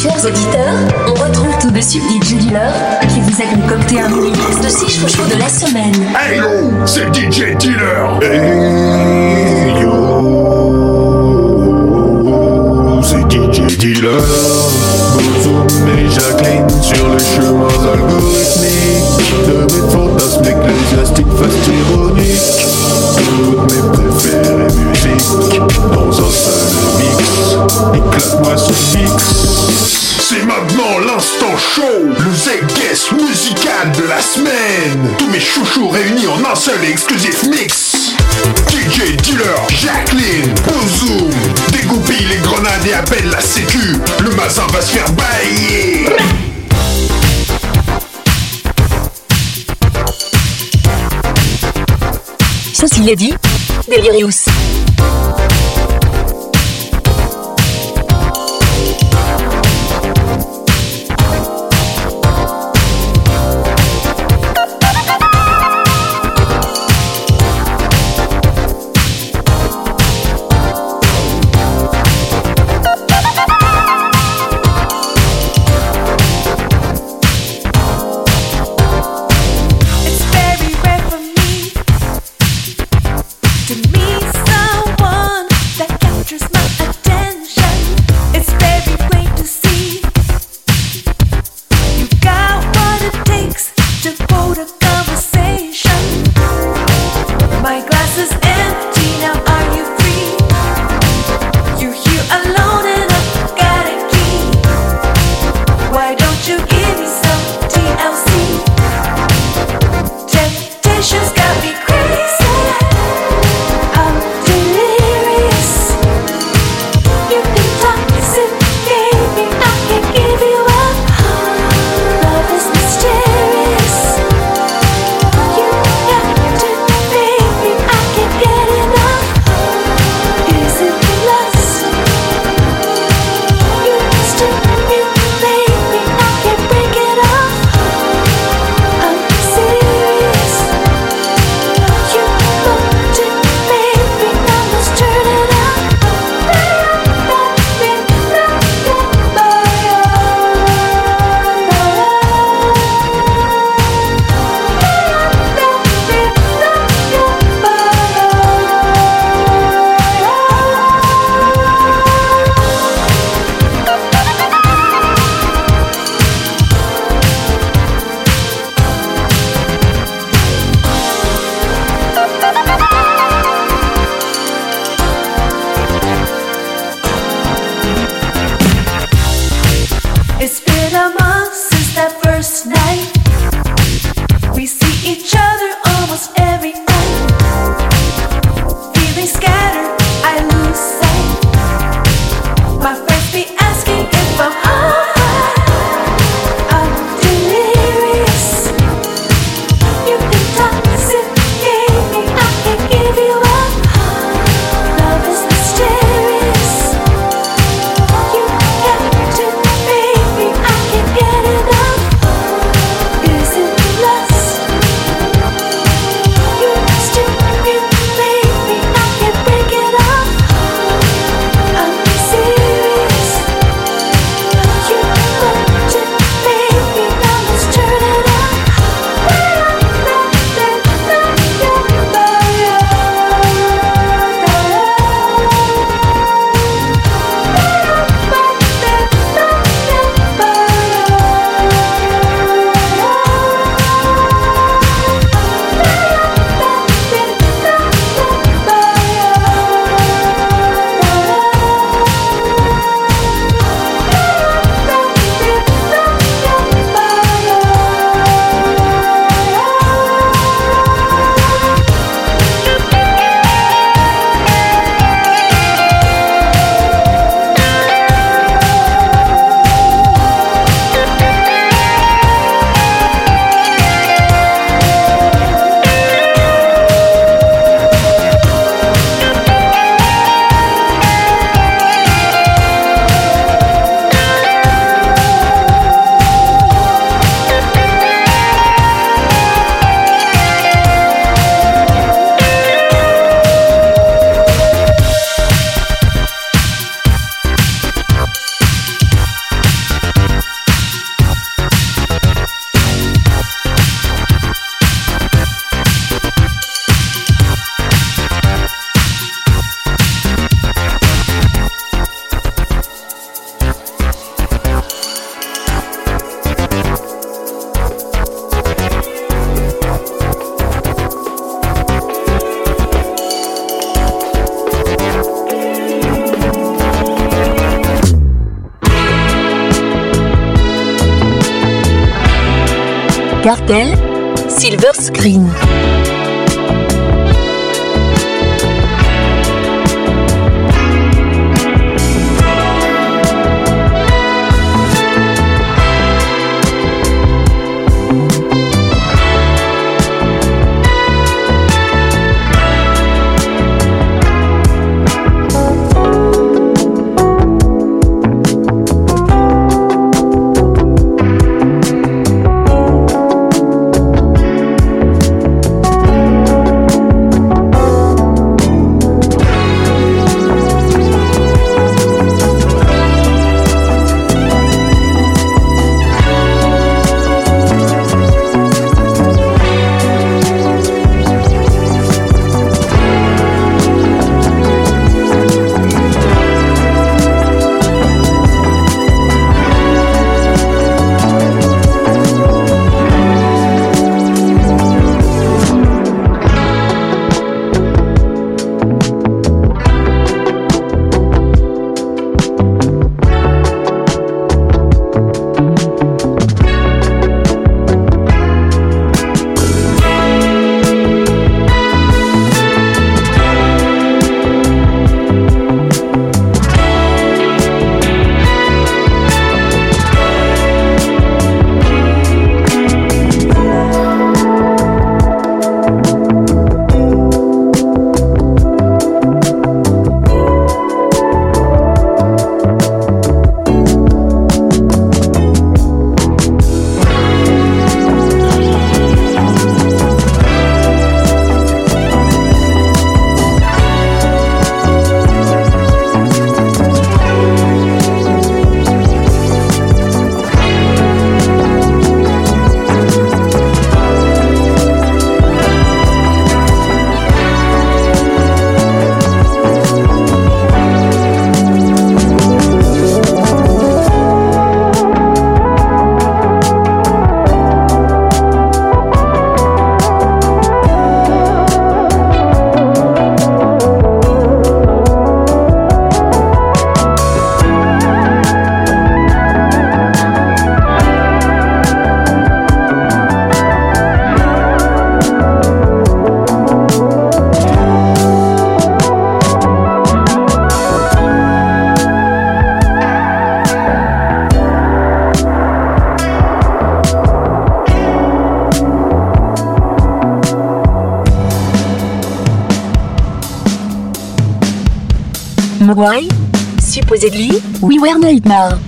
Chers auditeurs, on retrouve tout de suite DJ Dealer qui vous a concocté un mini mix de 6 chouchous de la semaine. Hey yo, c'est DJ Dealer. Hey yo, c'est DJ Dealer. Bozoum et Jacqueline sur les chemins algorithmiques de mes fantasmes ecclésiastiques fast ironiques. Toutes mes préférées musiques dans un seul mix. Éclate-moi ce mix. C'est maintenant l'instant show, le Z-Guest musical de la semaine. Tous mes chouchous réunis en un seul exclusif mix. DJ Dealer, Jacqueline, Bozoom, dégoupille les grenades et appelle la sécu. Le mazin va se faire bailler. Ceci est dit, Delirious. Cartel, Silver Screen. Mogwai Supposedly, we were nightmare.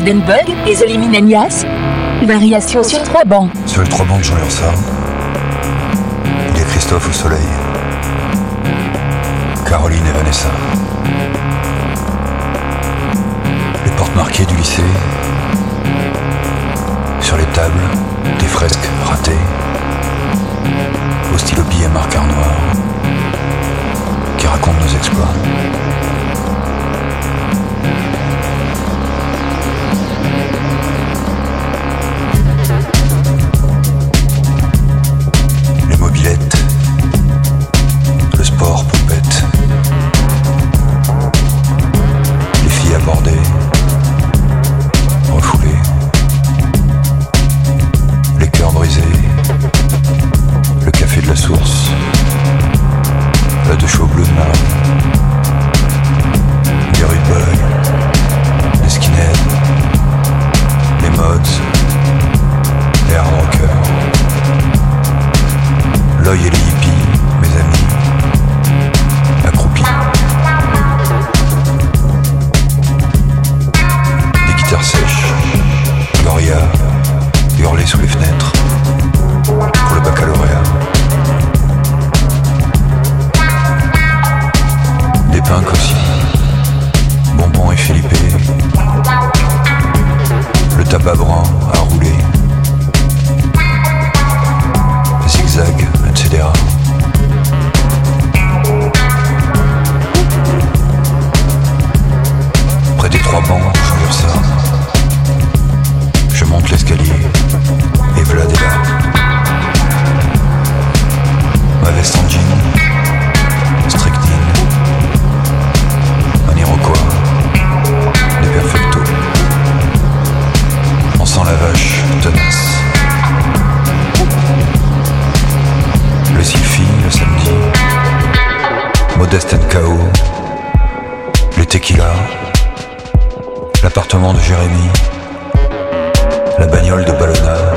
Golden Bug et. Variation sur trois bancs. Sur les trois bancs de Jean il y a Christophe au soleil, Caroline et Vanessa. Les portes marquées du lycée, sur les tables, des fresques ratées, au stylo billet marqueur noir, qui racontent nos exploits. Le Sylphie le samedi, Modeste NKO, les tequila, l'appartement de Jérémy, la bagnole de Ballona.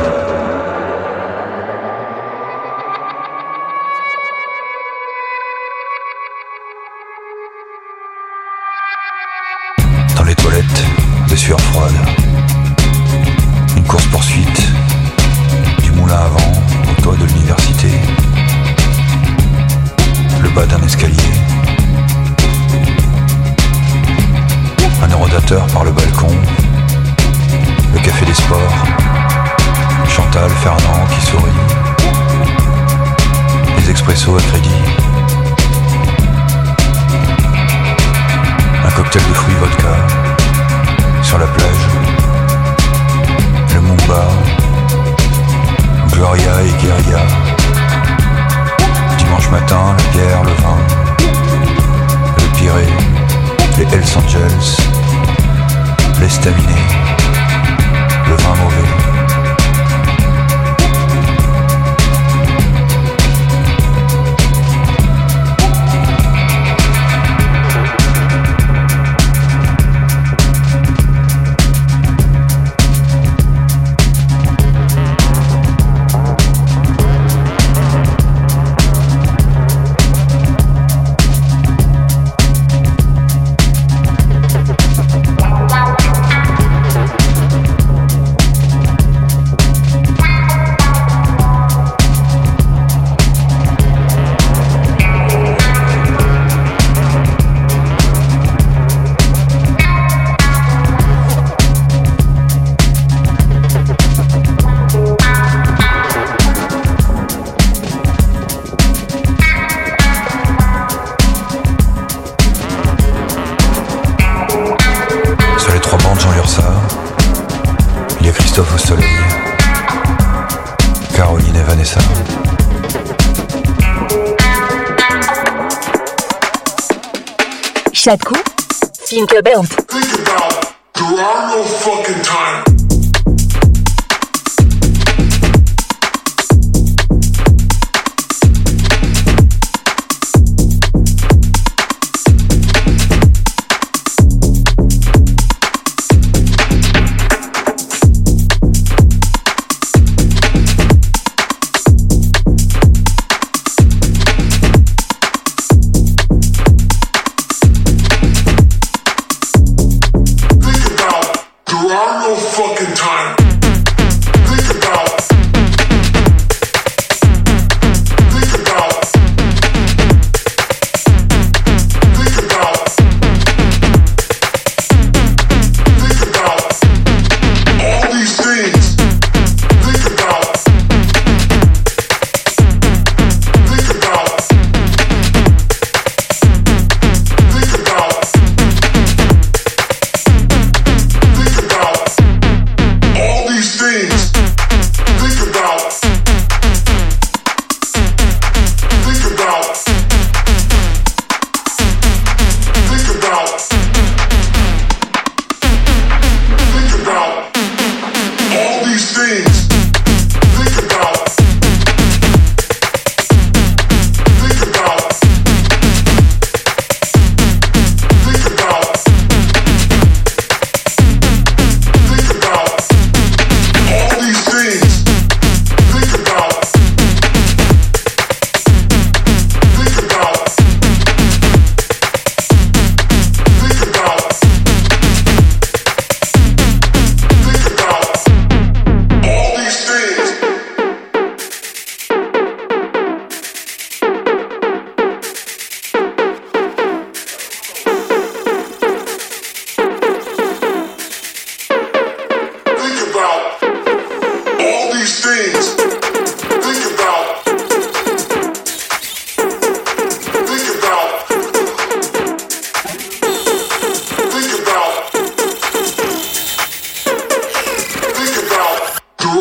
Par le balcon. Le café des sports. Chantal, Fernand qui sourit. Les expressos à crédit. Un cocktail de fruits vodka. Sur la plage. Le Mumba. Gloria et Guerilla dimanche matin, la bière, le vin, le Pirée, les Hells Angels, l'estaminet, le vin mauvais. Chaque coup, think. Think about, time.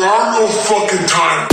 are no fucking time.